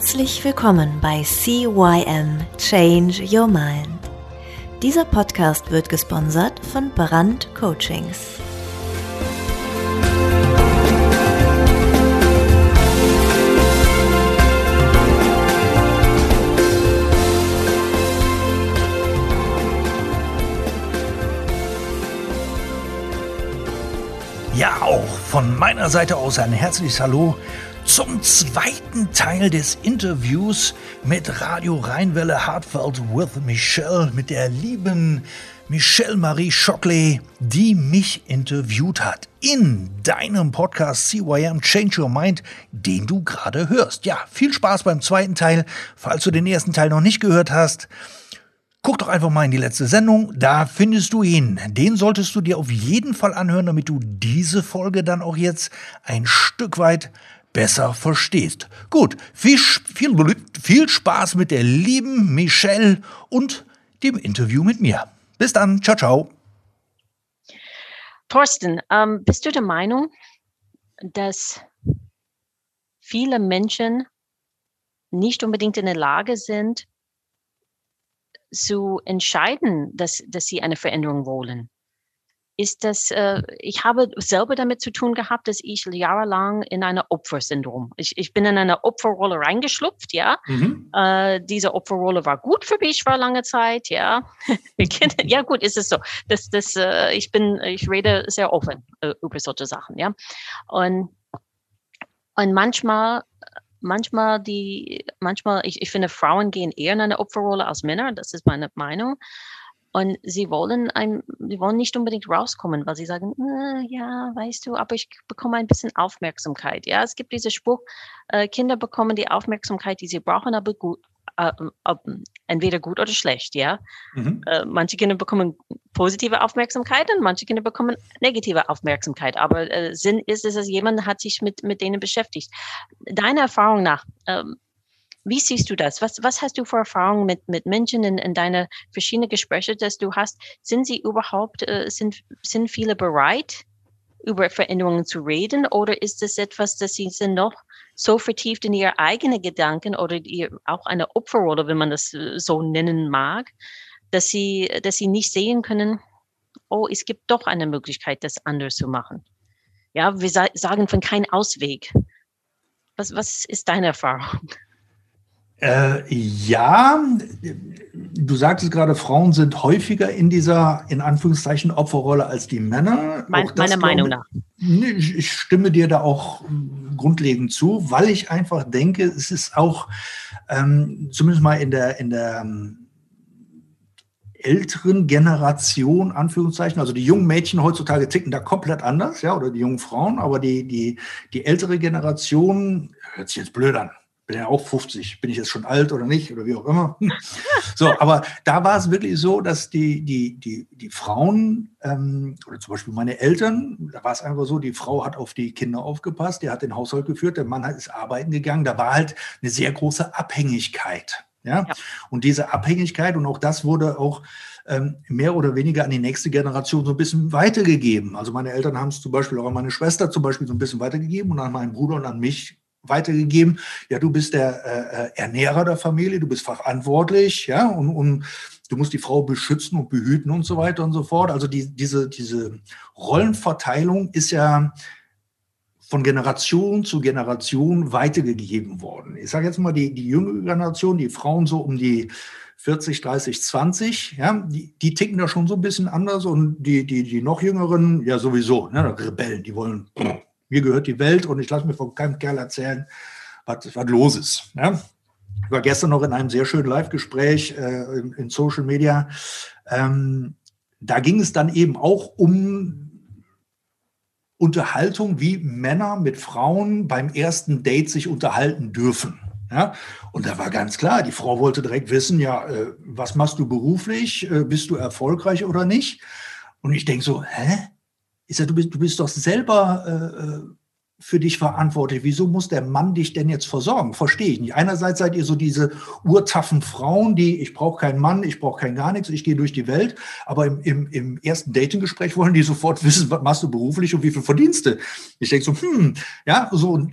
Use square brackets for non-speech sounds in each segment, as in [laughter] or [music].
Herzlich willkommen bei CYM Change Your Mind. Dieser Podcast wird gesponsert von Brand Coachings. Ja, auch von meiner Seite aus ein herzliches Hallo zum zweiten Teil des Interviews mit Radio Rheinwelle Heartfelt with Michelle, mit der lieben Michelle Marie Shockley, die mich interviewt hat in deinem Podcast CYM Change Your Mind, den du gerade hörst. Ja, viel Spaß beim zweiten Teil. Falls du den ersten Teil noch nicht gehört hast, Guck doch einfach mal in die letzte Sendung, da findest du ihn. Den solltest du dir auf jeden Fall anhören, damit du diese Folge dann auch jetzt ein Stück weit besser verstehst. Gut, viel, viel, viel Spaß mit der lieben Michelle und dem Interview mit mir. Bis dann, ciao, ciao. Thorsten, ähm, bist du der Meinung, dass viele Menschen nicht unbedingt in der Lage sind, zu entscheiden, dass, dass sie eine Veränderung wollen. Ist das, äh, ich habe selber damit zu tun gehabt, dass ich jahrelang in einer Opfersyndrom, ich, ich bin in eine Opferrolle reingeschlupft, ja. Mhm. Äh, diese Opferrolle war gut für mich für lange Zeit, ja. [laughs] ja, gut, ist es so. Das, das, äh, ich bin, ich rede sehr offen äh, über solche Sachen, ja. Und, und manchmal manchmal die, manchmal, ich, ich finde, Frauen gehen eher in eine Opferrolle als Männer, das ist meine Meinung. Und sie wollen ein, sie wollen nicht unbedingt rauskommen, weil sie sagen, äh, ja, weißt du, aber ich bekomme ein bisschen Aufmerksamkeit. Ja, es gibt diesen Spruch, äh, Kinder bekommen die Aufmerksamkeit, die sie brauchen, aber gut, äh, entweder gut oder schlecht, ja. Mhm. Äh, manche Kinder bekommen positive Aufmerksamkeit und manche Kinder bekommen negative Aufmerksamkeit. Aber äh, Sinn ist dass jemand hat sich mit, mit denen beschäftigt. Deiner Erfahrung nach, ähm, wie siehst du das? Was, was hast du für Erfahrungen mit, mit Menschen in, in deine verschiedenen Gespräche, dass du hast? Sind sie überhaupt, äh, sind, sind viele bereit, über Veränderungen zu reden oder ist es etwas, dass sie sind noch so vertieft in ihre eigenen Gedanken oder ihr, auch eine Opferrolle, wenn man das äh, so nennen mag, dass sie, dass sie nicht sehen können, oh, es gibt doch eine Möglichkeit, das anders zu machen. Ja, wir sa sagen von kein Ausweg. Was, was ist deine Erfahrung? Äh, ja, du sagtest gerade, Frauen sind häufiger in dieser, in Anführungszeichen, Opferrolle als die Männer. Mein, das, meiner Meinung nach. Ich, ich stimme dir da auch grundlegend zu, weil ich einfach denke, es ist auch, ähm, zumindest mal in der, in der ähm, älteren Generation, Anführungszeichen, also die jungen Mädchen heutzutage ticken da komplett anders, ja, oder die jungen Frauen, aber die, die, die ältere Generation, hört sich jetzt blöd an, bin ja auch 50, bin ich jetzt schon alt oder nicht oder wie auch immer. [laughs] So, aber da war es wirklich so, dass die, die, die, die Frauen ähm, oder zum Beispiel meine Eltern, da war es einfach so, die Frau hat auf die Kinder aufgepasst, der hat den Haushalt geführt, der Mann ist arbeiten gegangen, da war halt eine sehr große Abhängigkeit. Ja? ja. Und diese Abhängigkeit und auch das wurde auch ähm, mehr oder weniger an die nächste Generation so ein bisschen weitergegeben. Also meine Eltern haben es zum Beispiel auch an meine Schwester zum Beispiel so ein bisschen weitergegeben und an meinen Bruder und an mich weitergegeben. Ja, du bist der äh, äh, Ernährer der Familie, du bist verantwortlich, ja, und, und du musst die Frau beschützen und behüten und so weiter und so fort. Also die, diese, diese Rollenverteilung ist ja von Generation zu Generation weitergegeben worden. Ich sage jetzt mal, die, die jüngere Generation, die Frauen so um die 40, 30, 20, ja, die, die ticken da schon so ein bisschen anders und die, die, die noch jüngeren, ja sowieso, ne, Rebellen, die wollen mir gehört die Welt und ich lasse mir von keinem Kerl erzählen, was, was los ist. Ja? Ich war gestern noch in einem sehr schönen Live-Gespräch äh, in, in, Social Media. Ähm, da ging es dann eben auch um Unterhaltung, wie Männer mit Frauen beim ersten Date sich unterhalten dürfen. Ja, und da war ganz klar, die Frau wollte direkt wissen, ja, äh, was machst du beruflich? Äh, bist du erfolgreich oder nicht? Und ich denke so, hä? Ich sage, du bist, du bist doch selber äh, äh, für dich verantwortlich. Wieso muss der Mann dich denn jetzt versorgen? Verstehe ich nicht. Einerseits seid ihr so diese urtaffen Frauen, die, ich brauche keinen Mann, ich brauche kein gar nichts, ich gehe durch die Welt. Aber im, im, im ersten Datinggespräch wollen die sofort [laughs] wissen, was machst du beruflich und wie viel verdienst du? Ich denke so, hm, ja, so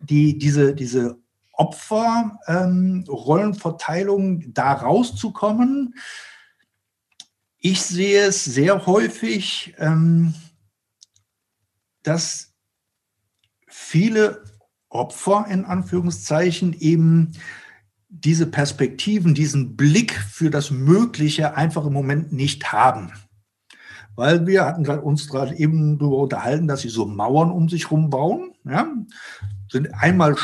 die, diese, diese Opferrollenverteilung ähm, da rauszukommen. Ich sehe es sehr häufig, ähm, dass viele Opfer in Anführungszeichen eben diese Perspektiven, diesen Blick für das Mögliche einfach im Moment nicht haben. Weil wir hatten uns gerade eben darüber unterhalten, dass sie so Mauern um sich herum bauen. Ja? Sind einmal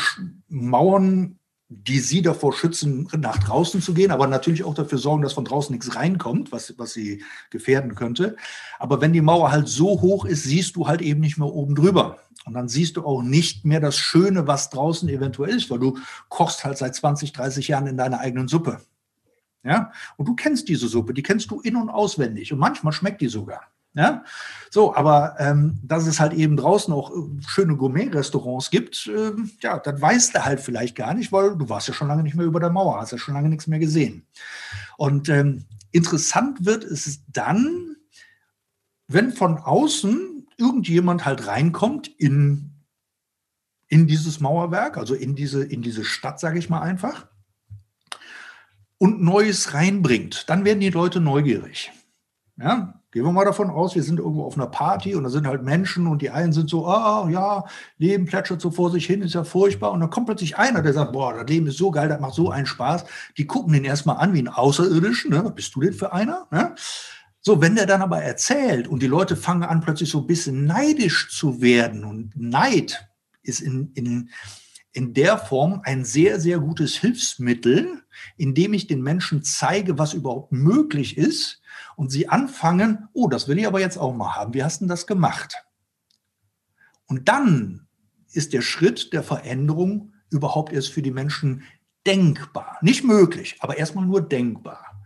Mauern die sie davor schützen, nach draußen zu gehen, aber natürlich auch dafür sorgen, dass von draußen nichts reinkommt, was, was sie gefährden könnte. Aber wenn die Mauer halt so hoch ist, siehst du halt eben nicht mehr oben drüber. Und dann siehst du auch nicht mehr das Schöne, was draußen eventuell ist, weil du kochst halt seit 20, 30 Jahren in deiner eigenen Suppe. Ja? Und du kennst diese Suppe, die kennst du in- und auswendig. Und manchmal schmeckt die sogar. Ja, so, aber ähm, dass es halt eben draußen auch äh, schöne Gourmet-Restaurants gibt, äh, ja, das weißt du halt vielleicht gar nicht, weil du warst ja schon lange nicht mehr über der Mauer, hast ja schon lange nichts mehr gesehen. Und ähm, interessant wird es dann, wenn von außen irgendjemand halt reinkommt in, in dieses Mauerwerk, also in diese, in diese Stadt, sage ich mal einfach, und Neues reinbringt, dann werden die Leute neugierig. Ja, Gehen wir mal davon aus, wir sind irgendwo auf einer Party und da sind halt Menschen und die einen sind so, ah ja, Leben plätschert so vor sich hin, ist ja furchtbar. Und dann kommt plötzlich einer, der sagt, boah, das Leben ist so geil, das macht so einen Spaß. Die gucken den erstmal an wie ein Außerirdischen, ne? Was bist du denn für einer? Ne? So, wenn der dann aber erzählt und die Leute fangen an, plötzlich so ein bisschen neidisch zu werden und Neid ist in, in, in der Form ein sehr, sehr gutes Hilfsmittel, indem ich den Menschen zeige, was überhaupt möglich ist und sie anfangen, oh, das will ich aber jetzt auch mal haben. Wie hast du das gemacht? Und dann ist der Schritt der Veränderung überhaupt erst für die Menschen denkbar. Nicht möglich, aber erstmal nur denkbar.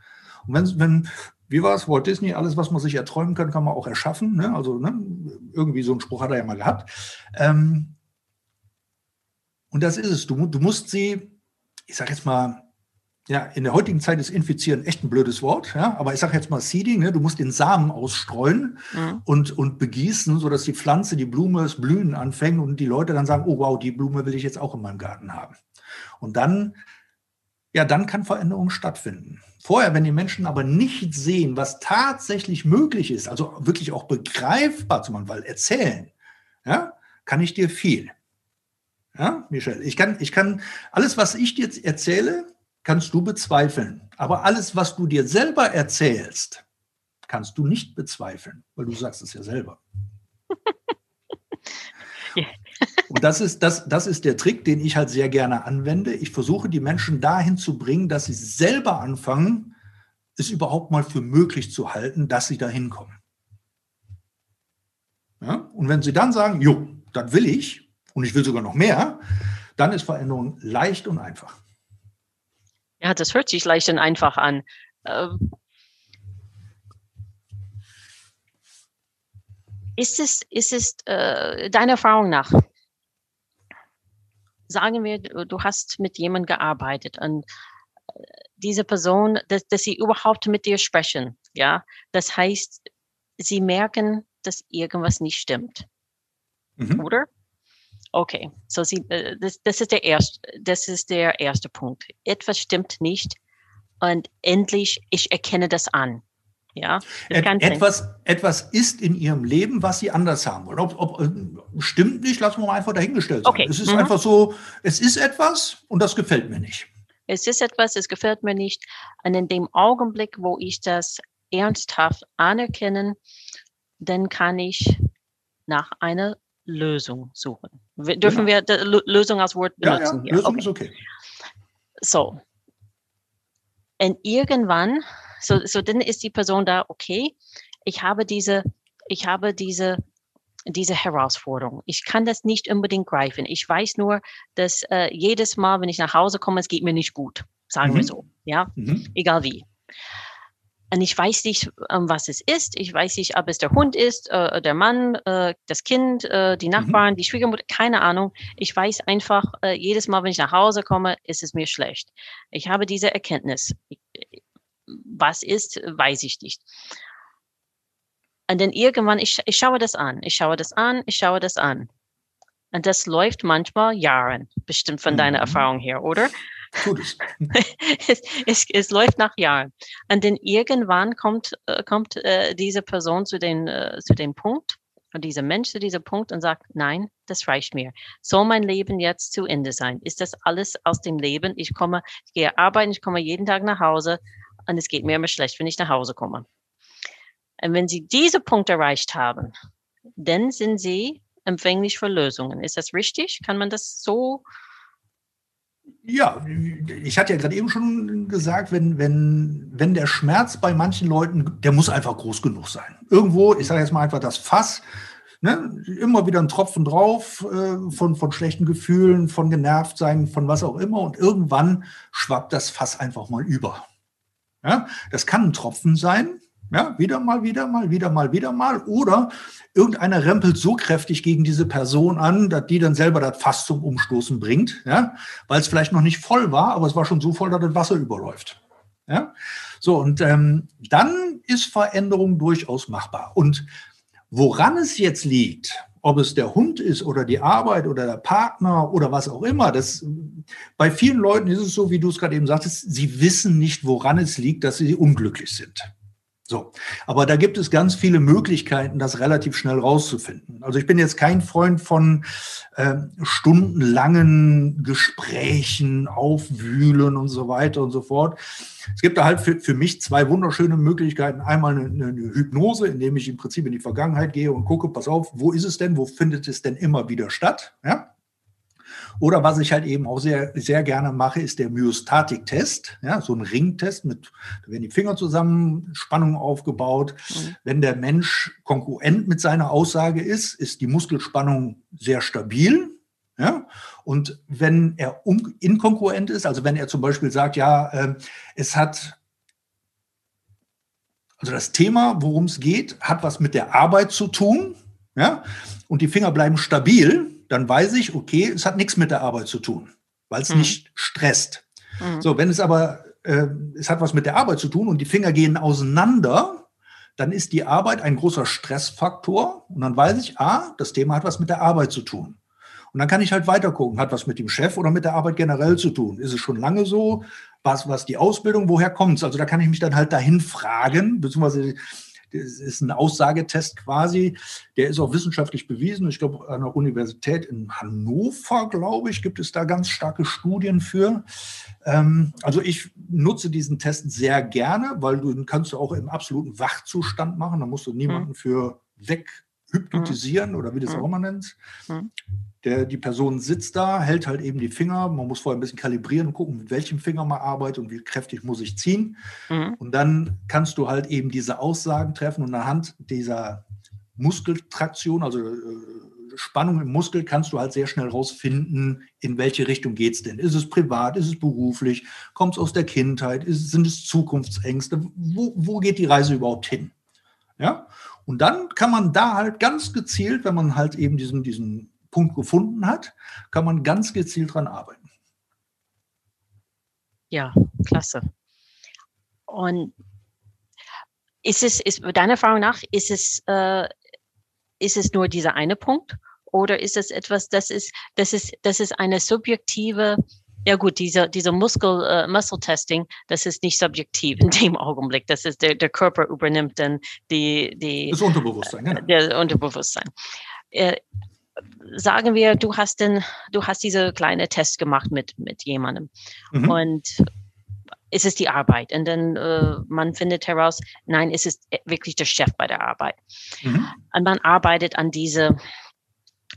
Und wenn, wenn wie war es, Walt Disney, alles, was man sich erträumen kann, kann man auch erschaffen. Ne? Also ne? irgendwie so einen Spruch hat er ja mal gehabt. Ähm, und das ist es. Du, du musst sie, ich sage jetzt mal, ja, in der heutigen Zeit ist infizieren echt ein blödes Wort, ja, aber ich sage jetzt mal Seeding, ne, du musst den Samen ausstreuen mhm. und, und begießen, sodass die Pflanze, die Blume, das Blühen anfängt und die Leute dann sagen, oh wow, die Blume will ich jetzt auch in meinem Garten haben. Und dann, ja, dann kann Veränderung stattfinden. Vorher, wenn die Menschen aber nicht sehen, was tatsächlich möglich ist, also wirklich auch begreifbar zu machen, weil erzählen, ja, kann ich dir viel. Ja, Michel, ich kann, ich kann alles, was ich dir erzähle, kannst du bezweifeln. Aber alles, was du dir selber erzählst, kannst du nicht bezweifeln, weil du sagst es ja selber. [laughs] Und das ist, das, das ist der Trick, den ich halt sehr gerne anwende. Ich versuche die Menschen dahin zu bringen, dass sie selber anfangen, es überhaupt mal für möglich zu halten, dass sie da hinkommen. Ja? Und wenn sie dann sagen, jo, das will ich und ich will sogar noch mehr, dann ist Veränderung leicht und einfach. Ja, das hört sich leicht und einfach an. Ähm, ist es, ist es äh, deiner Erfahrung nach, sagen wir, du hast mit jemandem gearbeitet und äh, diese Person, dass, dass sie überhaupt mit dir sprechen, ja, das heißt, sie merken, dass irgendwas nicht stimmt, mhm. oder? Okay, so sie, äh, das, das, ist der erste, das ist der erste Punkt. Etwas stimmt nicht und endlich ich erkenne das an. Ja, Et, etwas, etwas ist in ihrem Leben, was sie anders haben wollen. Ob, ob, äh, stimmt nicht, lassen wir mal einfach dahingestellt sein. Okay. Es ist mhm. einfach so, es ist etwas und das gefällt mir nicht. Es ist etwas, es gefällt mir nicht. Und in dem Augenblick, wo ich das ernsthaft anerkenne, dann kann ich nach einer Lösung suchen. Dürfen genau. wir Lösung als Wort benutzen? Ja, ja. Lösung okay. ist okay. So. Und irgendwann, so, so dann ist die Person da, okay, ich habe diese, ich habe diese, diese Herausforderung. Ich kann das nicht unbedingt greifen. Ich weiß nur, dass äh, jedes Mal, wenn ich nach Hause komme, es geht mir nicht gut. Sagen mhm. wir so. Ja, mhm. egal wie. Und ich weiß nicht, ähm, was es ist. Ich weiß nicht, ob es der Hund ist, äh, der Mann, äh, das Kind, äh, die mhm. Nachbarn, mhm. die Schwiegermutter, keine Ahnung. Ich weiß einfach, äh, jedes Mal, wenn ich nach Hause komme, ist es mir schlecht. Ich habe diese Erkenntnis. Was ist, weiß ich nicht. Und dann irgendwann, ich, ich schaue das an, ich schaue das an, ich schaue das an. Und das läuft manchmal Jahren, bestimmt von mhm. deiner Erfahrung her, oder? Es. [laughs] es, es. es, läuft nach Jahren. Und dann irgendwann kommt, äh, kommt äh, diese Person zu, den, äh, zu dem Punkt, dieser Mensch zu diesem Punkt und sagt, nein, das reicht mir. Soll mein Leben jetzt zu Ende sein? Ist das alles aus dem Leben? Ich komme, ich gehe arbeiten, ich komme jeden Tag nach Hause und es geht mir immer schlecht, wenn ich nach Hause komme. Und wenn Sie diese Punkt erreicht haben, dann sind Sie empfänglich für Lösungen. Ist das richtig? Kann man das so ja, ich hatte ja gerade eben schon gesagt, wenn, wenn, wenn der Schmerz bei manchen Leuten, der muss einfach groß genug sein. Irgendwo, ich sage jetzt mal einfach das Fass, ne, immer wieder ein Tropfen drauf äh, von, von schlechten Gefühlen, von genervt sein, von was auch immer. Und irgendwann schwappt das Fass einfach mal über. Ja, das kann ein Tropfen sein, ja, wieder mal, wieder mal, wieder mal, wieder mal. Oder irgendeiner rempelt so kräftig gegen diese Person an, dass die dann selber das Fass zum Umstoßen bringt, ja, weil es vielleicht noch nicht voll war, aber es war schon so voll, dass das Wasser überläuft. Ja, so und ähm, dann ist Veränderung durchaus machbar. Und woran es jetzt liegt, ob es der Hund ist oder die Arbeit oder der Partner oder was auch immer, das, bei vielen Leuten ist es so, wie du es gerade eben sagtest, sie wissen nicht, woran es liegt, dass sie unglücklich sind. So, aber da gibt es ganz viele Möglichkeiten, das relativ schnell rauszufinden. Also ich bin jetzt kein Freund von äh, stundenlangen Gesprächen, Aufwühlen und so weiter und so fort. Es gibt da halt für, für mich zwei wunderschöne Möglichkeiten. Einmal eine, eine Hypnose, indem ich im Prinzip in die Vergangenheit gehe und gucke, pass auf, wo ist es denn, wo findet es denn immer wieder statt? Ja? Oder was ich halt eben auch sehr, sehr gerne mache, ist der Myostatik-Test. Ja, so ein Ringtest mit, da werden die Finger zusammen, Spannung aufgebaut. Mhm. Wenn der Mensch konkurrent mit seiner Aussage ist, ist die Muskelspannung sehr stabil. Ja? Und wenn er inkongruent ist, also wenn er zum Beispiel sagt, ja, äh, es hat, also das Thema, worum es geht, hat was mit der Arbeit zu tun, ja, und die Finger bleiben stabil, dann weiß ich, okay, es hat nichts mit der Arbeit zu tun, weil es mhm. nicht stresst. Mhm. So, wenn es aber, äh, es hat was mit der Arbeit zu tun und die Finger gehen auseinander, dann ist die Arbeit ein großer Stressfaktor und dann weiß ich, ah, das Thema hat was mit der Arbeit zu tun. Und dann kann ich halt weiter gucken, hat was mit dem Chef oder mit der Arbeit generell zu tun? Ist es schon lange so? Was, was die Ausbildung, woher kommt es? Also da kann ich mich dann halt dahin fragen, beziehungsweise das ist ein Aussagetest quasi, der ist auch wissenschaftlich bewiesen. Ich glaube, an der Universität in Hannover, glaube ich, gibt es da ganz starke Studien für. Ähm, also ich nutze diesen Test sehr gerne, weil du kannst du auch im absoluten Wachzustand machen. Da musst du niemanden hm. für weg hypnotisieren oder wie du es auch immer nennst. Der, die Person sitzt da, hält halt eben die Finger. Man muss vorher ein bisschen kalibrieren und gucken, mit welchem Finger man arbeitet und wie kräftig muss ich ziehen. Mhm. Und dann kannst du halt eben diese Aussagen treffen und anhand dieser Muskeltraktion, also äh, Spannung im Muskel, kannst du halt sehr schnell rausfinden, in welche Richtung geht es denn. Ist es privat, ist es beruflich, kommt es aus der Kindheit, ist, sind es Zukunftsängste? Wo, wo geht die Reise überhaupt hin? Ja, und dann kann man da halt ganz gezielt, wenn man halt eben diesen, diesen Punkt gefunden hat, kann man ganz gezielt dran arbeiten. Ja, klasse. Und ist es, ist deiner Erfahrung nach, ist es, äh, ist es nur dieser eine Punkt? Oder ist es etwas, das ist, das ist, das ist eine subjektive ja gut, diese, diese Muskel, uh, Muscle Testing, das ist nicht subjektiv in dem Augenblick. Das ist der, der Körper übernimmt dann die, die das Unterbewusstsein, genau. Der Unterbewusstsein. Äh, sagen wir, du hast den, du hast diese kleine Test gemacht mit, mit jemandem mhm. und ist es die Arbeit und dann äh, man findet heraus, nein, ist es wirklich der Chef bei der Arbeit. Mhm. Und man arbeitet an diese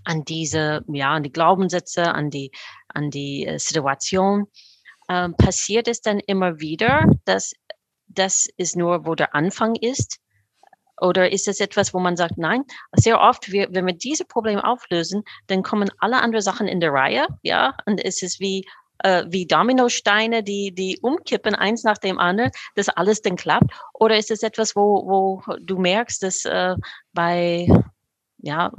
an diese, ja, an die Glaubenssätze, an die, an die äh, Situation. Ähm, passiert es dann immer wieder, dass das ist nur, wo der Anfang ist? Oder ist es etwas, wo man sagt, nein, sehr oft, wir, wenn wir diese Probleme auflösen, dann kommen alle anderen Sachen in der Reihe, ja, und es ist wie, äh, wie Dominosteine, die, die umkippen, eins nach dem anderen, dass alles dann klappt? Oder ist es etwas, wo, wo du merkst, dass äh, bei ja,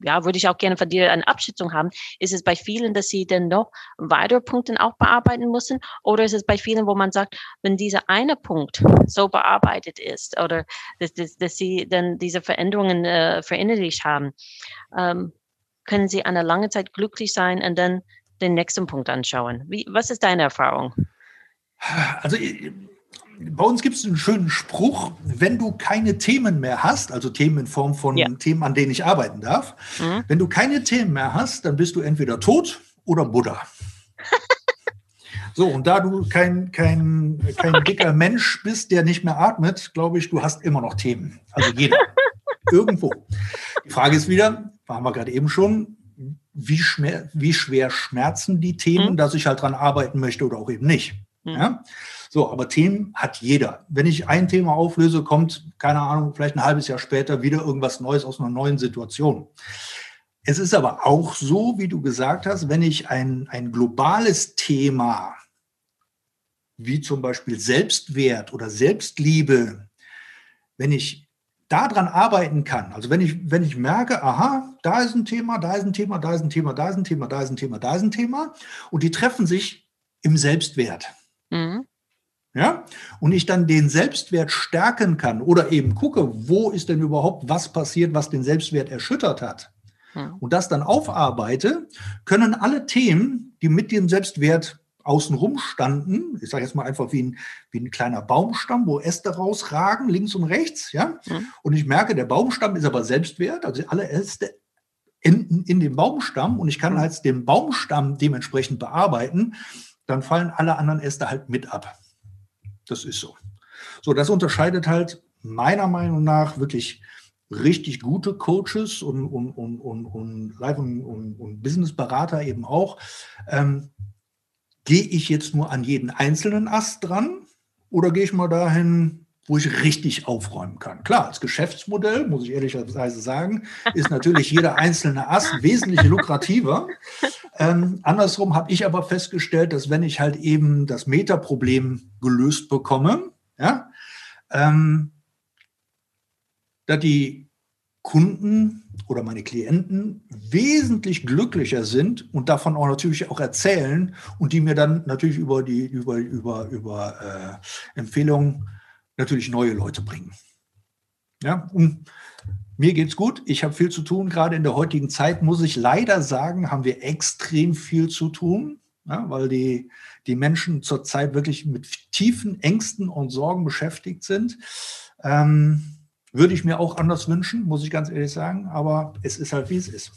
ja, würde ich auch gerne von dir eine Abschätzung haben. Ist es bei vielen, dass sie dann noch weitere Punkte auch bearbeiten müssen? Oder ist es bei vielen, wo man sagt, wenn dieser eine Punkt so bearbeitet ist oder dass, dass, dass sie dann diese Veränderungen äh, verinnerlicht haben, ähm, können sie eine lange Zeit glücklich sein und dann den nächsten Punkt anschauen? Wie, was ist deine Erfahrung? Also bei uns gibt es einen schönen Spruch, wenn du keine Themen mehr hast, also Themen in Form von ja. Themen, an denen ich arbeiten darf, mhm. wenn du keine Themen mehr hast, dann bist du entweder tot oder Buddha. so, und da du kein, kein, kein okay. dicker Mensch bist, der nicht mehr atmet, glaube ich, du hast immer noch Themen. Also jeder. [laughs] Irgendwo. Die Frage ist wieder, waren wir gerade eben schon, wie, schmer, wie schwer schmerzen die Themen, mhm. dass ich halt dran arbeiten möchte oder auch eben nicht. Mhm. Ja? So, aber Themen hat jeder. Wenn ich ein Thema auflöse, kommt, keine Ahnung, vielleicht ein halbes Jahr später wieder irgendwas Neues aus einer neuen Situation. Es ist aber auch so, wie du gesagt hast, wenn ich ein, ein globales Thema, wie zum Beispiel Selbstwert oder Selbstliebe, wenn ich daran arbeiten kann, also wenn ich, wenn ich merke, aha, da ist ein Thema, da ist ein Thema, da ist ein Thema, da ist ein Thema, da ist ein Thema, da ist ein Thema, und die treffen sich im Selbstwert. Mhm ja, und ich dann den Selbstwert stärken kann oder eben gucke, wo ist denn überhaupt was passiert, was den Selbstwert erschüttert hat hm. und das dann aufarbeite, können alle Themen, die mit dem Selbstwert außenrum standen, ich sage jetzt mal einfach wie ein, wie ein kleiner Baumstamm, wo Äste rausragen, links und rechts, ja, hm. und ich merke, der Baumstamm ist aber Selbstwert, also alle Äste enden in dem Baumstamm und ich kann als den Baumstamm dementsprechend bearbeiten, dann fallen alle anderen Äste halt mit ab. Das ist so. So, das unterscheidet halt meiner Meinung nach wirklich richtig gute Coaches und, und, und, und, und Live- und, und, und Businessberater eben auch. Ähm, gehe ich jetzt nur an jeden einzelnen Ast dran oder gehe ich mal dahin, wo ich richtig aufräumen kann? Klar, als Geschäftsmodell, muss ich ehrlicherweise sagen, ist natürlich jeder einzelne Ast wesentlich lukrativer. [laughs] Ähm, andersrum habe ich aber festgestellt, dass wenn ich halt eben das Metaproblem gelöst bekomme, ja, ähm, dass die Kunden oder meine Klienten wesentlich glücklicher sind und davon auch natürlich auch erzählen und die mir dann natürlich über die über über über äh, Empfehlungen natürlich neue Leute bringen. Ja, und mir geht's gut. Ich habe viel zu tun. Gerade in der heutigen Zeit muss ich leider sagen, haben wir extrem viel zu tun, ja, weil die, die Menschen zurzeit wirklich mit tiefen Ängsten und Sorgen beschäftigt sind. Ähm, würde ich mir auch anders wünschen, muss ich ganz ehrlich sagen. Aber es ist halt, wie es ist.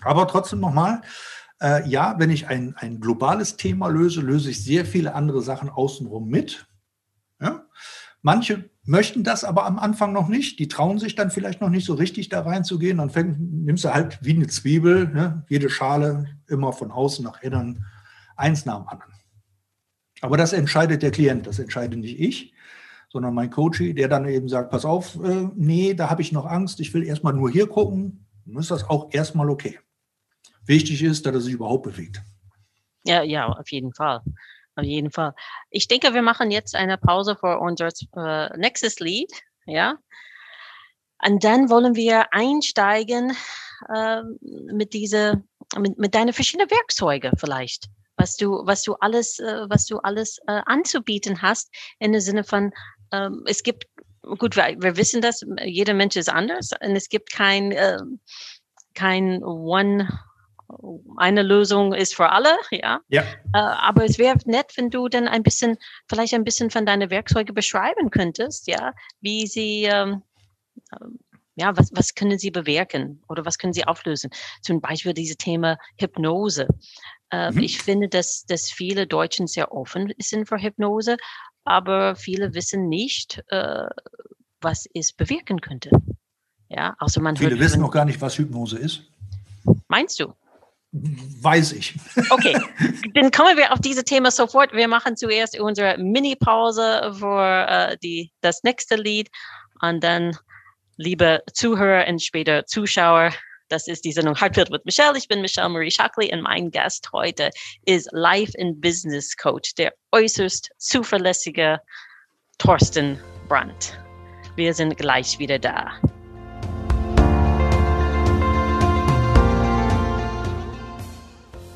Aber trotzdem nochmal, äh, ja, wenn ich ein, ein globales Thema löse, löse ich sehr viele andere Sachen außenrum mit. Ja? Manche möchten das aber am Anfang noch nicht. Die trauen sich dann vielleicht noch nicht so richtig da reinzugehen. Dann fäng, nimmst du halt wie eine Zwiebel, ne? jede Schale immer von außen nach innen, eins nach dem anderen. Aber das entscheidet der Klient, das entscheide nicht ich, sondern mein Coach, der dann eben sagt, pass auf, äh, nee, da habe ich noch Angst, ich will erstmal nur hier gucken, dann ist das auch erstmal okay. Wichtig ist, dass er sich überhaupt bewegt. Ja, ja, auf jeden Fall. Auf jeden Fall. Ich denke, wir machen jetzt eine Pause für unser äh, nächstes Lied, ja. Und dann wollen wir einsteigen äh, mit diese, mit, mit deinen verschiedenen Werkzeuge vielleicht, was du, was du alles, äh, was du alles äh, anzubieten hast, in dem Sinne von, ähm, es gibt, gut, wir, wir wissen das, jeder Mensch ist anders und es gibt kein, äh, kein One eine Lösung ist für alle, ja. ja. Äh, aber es wäre nett, wenn du dann ein bisschen, vielleicht ein bisschen von deinen Werkzeugen beschreiben könntest, ja, wie sie, ähm, ähm, ja, was, was können sie bewirken oder was können sie auflösen? Zum Beispiel dieses Thema Hypnose. Äh, mhm. Ich finde, dass, dass viele Deutschen sehr offen sind für Hypnose, aber viele wissen nicht, äh, was es bewirken könnte. Ja, außer man Viele wissen noch gar nicht, was Hypnose ist. Meinst du? Weiß ich. Okay, [laughs] dann kommen wir auf dieses Thema sofort. Wir machen zuerst unsere Mini-Pause für äh, die, das nächste Lied und dann, liebe Zuhörer und später Zuschauer, das ist die Sendung Hardfield mit Michelle. Ich bin Michelle Marie Shockley und mein Gast heute ist Life and Business Coach, der äußerst zuverlässige Thorsten Brandt. Wir sind gleich wieder da.